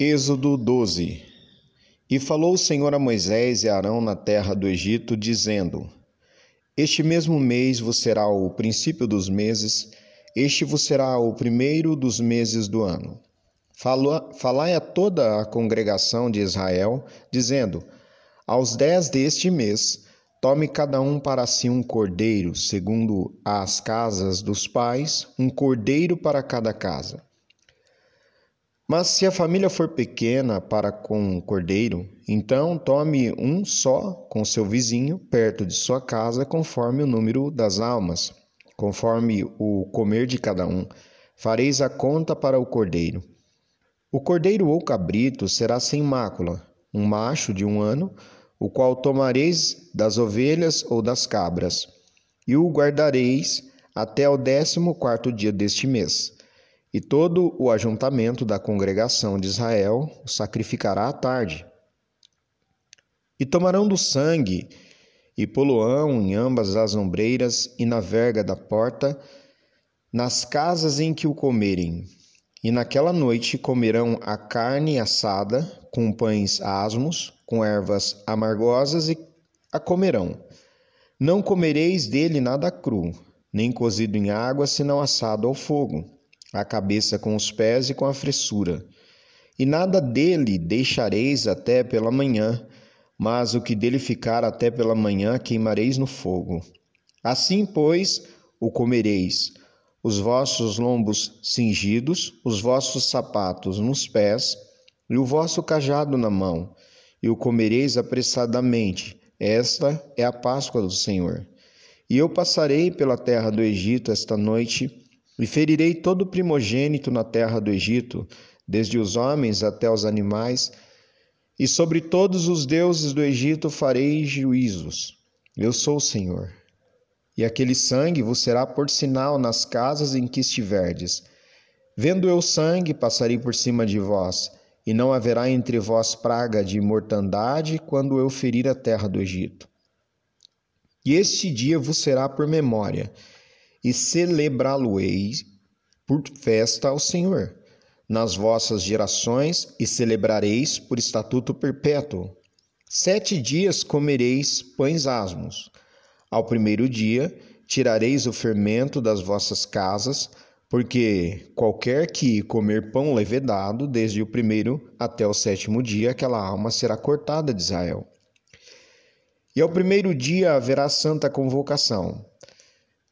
Êxodo 12 E falou o Senhor a Moisés e Arão na terra do Egito, dizendo: Este mesmo mês vos será o princípio dos meses, este vos será o primeiro dos meses do ano. Falai a toda a congregação de Israel, dizendo: Aos dez deste mês, tome cada um para si um cordeiro, segundo as casas dos pais, um cordeiro para cada casa. Mas se a família for pequena para com o cordeiro, então tome um só com seu vizinho, perto de sua casa, conforme o número das almas, conforme o comer de cada um. Fareis a conta para o cordeiro. O cordeiro ou cabrito será sem mácula, um macho de um ano, o qual tomareis das ovelhas ou das cabras, e o guardareis até o décimo quarto dia deste mês e todo o ajuntamento da congregação de Israel o sacrificará à tarde. E tomarão do sangue e poluão em ambas as ombreiras e na verga da porta, nas casas em que o comerem. E naquela noite comerão a carne assada, com pães asmos, com ervas amargosas, e a comerão. Não comereis dele nada cru, nem cozido em água, senão assado ao fogo a cabeça com os pés e com a fressura. E nada dele deixareis até pela manhã, mas o que dele ficar até pela manhã queimareis no fogo. Assim, pois, o comereis, os vossos lombos cingidos, os vossos sapatos nos pés, e o vosso cajado na mão, e o comereis apressadamente. Esta é a Páscoa do Senhor. E eu passarei pela terra do Egito esta noite, e ferirei todo primogênito na terra do Egito, desde os homens até os animais, e sobre todos os deuses do Egito farei juízos. Eu sou o Senhor. E aquele sangue vos será por sinal nas casas em que estiverdes. Vendo eu sangue, passarei por cima de vós, e não haverá entre vós praga de mortandade quando eu ferir a terra do Egito. E este dia vos será por memória, e celebrá-lo-eis por festa ao Senhor nas vossas gerações e celebrareis por estatuto perpétuo. Sete dias comereis pães asmos. Ao primeiro dia tirareis o fermento das vossas casas, porque qualquer que comer pão levedado, desde o primeiro até o sétimo dia, aquela alma será cortada de Israel. E ao primeiro dia haverá santa convocação.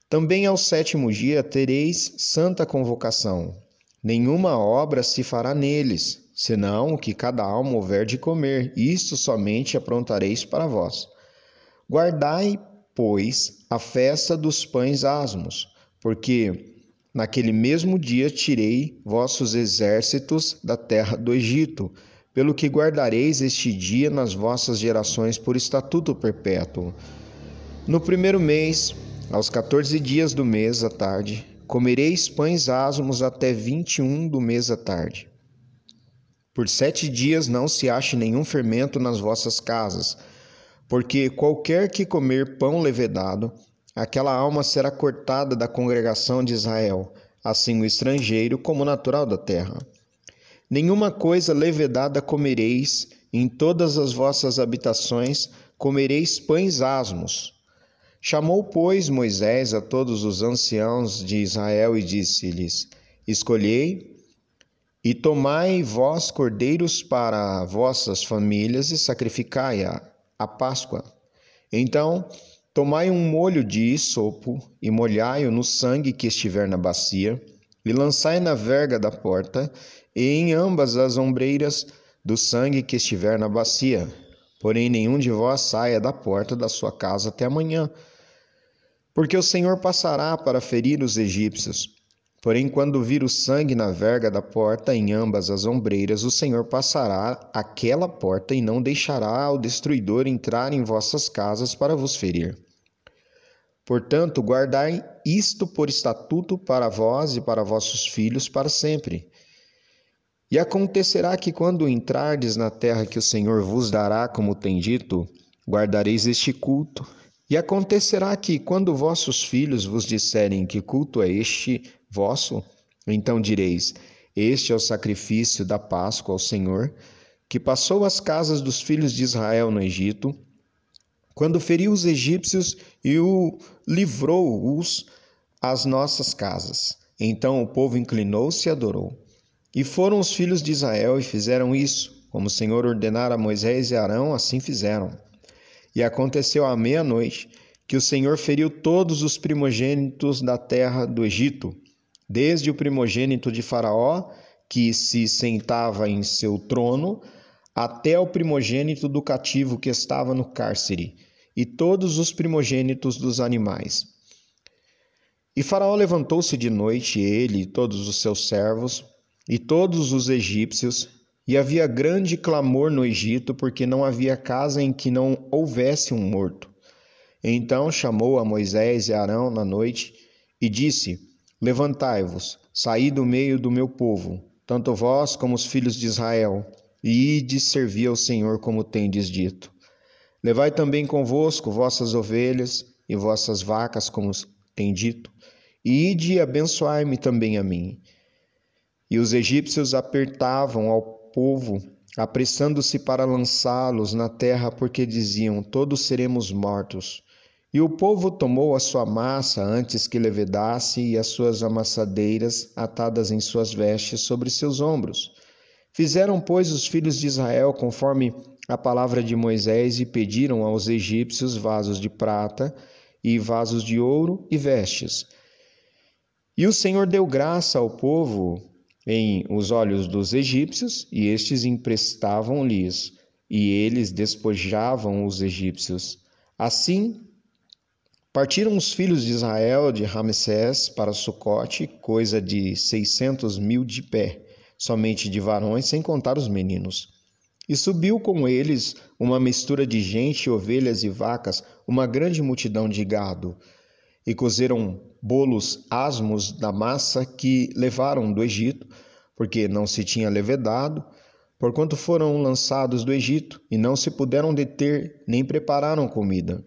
Também ao sétimo dia tereis santa convocação. Nenhuma obra se fará neles, senão o que cada alma houver de comer, isto somente aprontareis para vós. Guardai, pois, a festa dos pães asmos, porque naquele mesmo dia tirei vossos exércitos da terra do Egito, pelo que guardareis este dia nas vossas gerações por estatuto perpétuo. No primeiro mês, aos quatorze dias do mês à tarde, comereis pães asmos até vinte e um do mês à tarde. Por sete dias não se ache nenhum fermento nas vossas casas, porque qualquer que comer pão levedado, aquela alma será cortada da congregação de Israel, assim o estrangeiro como o natural da terra. Nenhuma coisa levedada comereis, em todas as vossas habitações comereis pães asmos, Chamou, pois, Moisés a todos os anciãos de Israel e disse-lhes: Escolhei e tomai vós cordeiros para vossas famílias e sacrificai-a a Páscoa. Então, tomai um molho de sopo e molhai-o no sangue que estiver na bacia, e lançai na verga da porta e em ambas as ombreiras do sangue que estiver na bacia. Porém, nenhum de vós saia da porta da sua casa até amanhã porque o Senhor passará para ferir os egípcios. Porém, quando vir o sangue na verga da porta em ambas as ombreiras, o Senhor passará aquela porta e não deixará o destruidor entrar em vossas casas para vos ferir. Portanto, guardai isto por estatuto para vós e para vossos filhos para sempre. E acontecerá que quando entrardes na terra que o Senhor vos dará, como tem dito, guardareis este culto e acontecerá que, quando vossos filhos vos disserem que culto é este vosso, então direis: Este é o sacrifício da Páscoa ao Senhor, que passou as casas dos filhos de Israel no Egito, quando feriu os egípcios e o livrou-os às nossas casas. Então o povo inclinou-se e adorou. E foram os filhos de Israel e fizeram isso, como o Senhor ordenara a Moisés e Arão, assim fizeram. E aconteceu à meia-noite que o Senhor feriu todos os primogênitos da terra do Egito, desde o primogênito de Faraó, que se sentava em seu trono, até o primogênito do cativo que estava no cárcere, e todos os primogênitos dos animais. E Faraó levantou-se de noite, ele e todos os seus servos, e todos os egípcios, e havia grande clamor no Egito, porque não havia casa em que não houvesse um morto. Então chamou a Moisés e Arão na noite e disse: Levantai-vos, saí do meio do meu povo, tanto vós como os filhos de Israel, e ide servir ao Senhor como tendes dito. Levai também convosco vossas ovelhas e vossas vacas, como tem dito, e ide e abençoai-me também a mim. E os egípcios apertavam ao povo, apressando-se para lançá-los na terra, porque diziam: Todos seremos mortos. E o povo tomou a sua massa antes que levedasse e as suas amassadeiras atadas em suas vestes sobre seus ombros. Fizeram, pois, os filhos de Israel conforme a palavra de Moisés e pediram aos egípcios vasos de prata e vasos de ouro e vestes. E o Senhor deu graça ao povo em os olhos dos egípcios, e estes emprestavam-lhes, e eles despojavam os egípcios. Assim Partiram os filhos de Israel de Ramsés para Sucote, coisa de seiscentos mil de pé, somente de varões, sem contar os meninos. E subiu com eles uma mistura de gente, ovelhas e vacas, uma grande multidão de gado. E cozeram bolos asmos da massa que levaram do Egito, porque não se tinha levedado, porquanto foram lançados do Egito, e não se puderam deter, nem prepararam comida.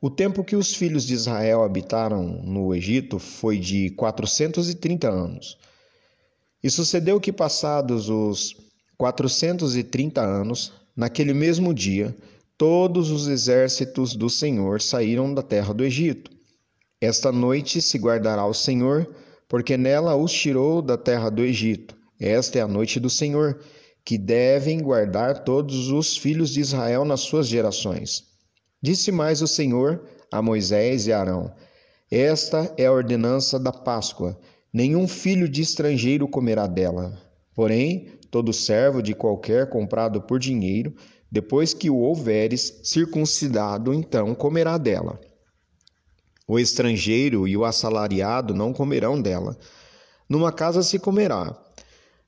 O tempo que os filhos de Israel habitaram no Egito foi de quatrocentos e trinta anos. E sucedeu que, passados os quatrocentos e trinta anos, naquele mesmo dia, todos os exércitos do Senhor saíram da terra do Egito. Esta noite se guardará o Senhor, porque nela os tirou da terra do Egito. Esta é a noite do Senhor, que devem guardar todos os filhos de Israel nas suas gerações. Disse mais o Senhor a Moisés e Arão: Esta é a ordenança da Páscoa: nenhum filho de estrangeiro comerá dela. Porém, todo servo de qualquer comprado por dinheiro, depois que o houveres circuncidado, então comerá dela. O estrangeiro e o assalariado não comerão dela. Numa casa se comerá.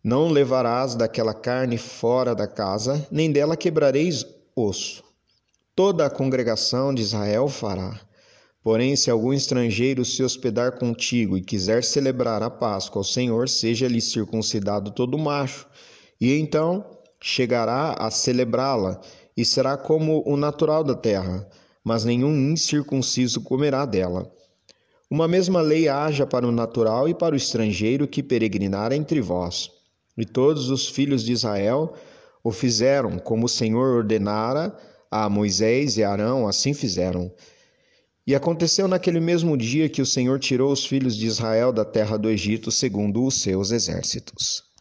Não levarás daquela carne fora da casa, nem dela quebrareis osso toda a congregação de Israel fará. Porém, se algum estrangeiro se hospedar contigo e quiser celebrar a Páscoa ao Senhor, seja-lhe circuncidado todo macho, e então chegará a celebrá-la, e será como o natural da terra, mas nenhum incircunciso comerá dela. Uma mesma lei haja para o natural e para o estrangeiro que peregrinar entre vós. E todos os filhos de Israel o fizeram, como o Senhor ordenara, a Moisés e Arão assim fizeram. E aconteceu naquele mesmo dia que o Senhor tirou os filhos de Israel da terra do Egito, segundo os seus exércitos.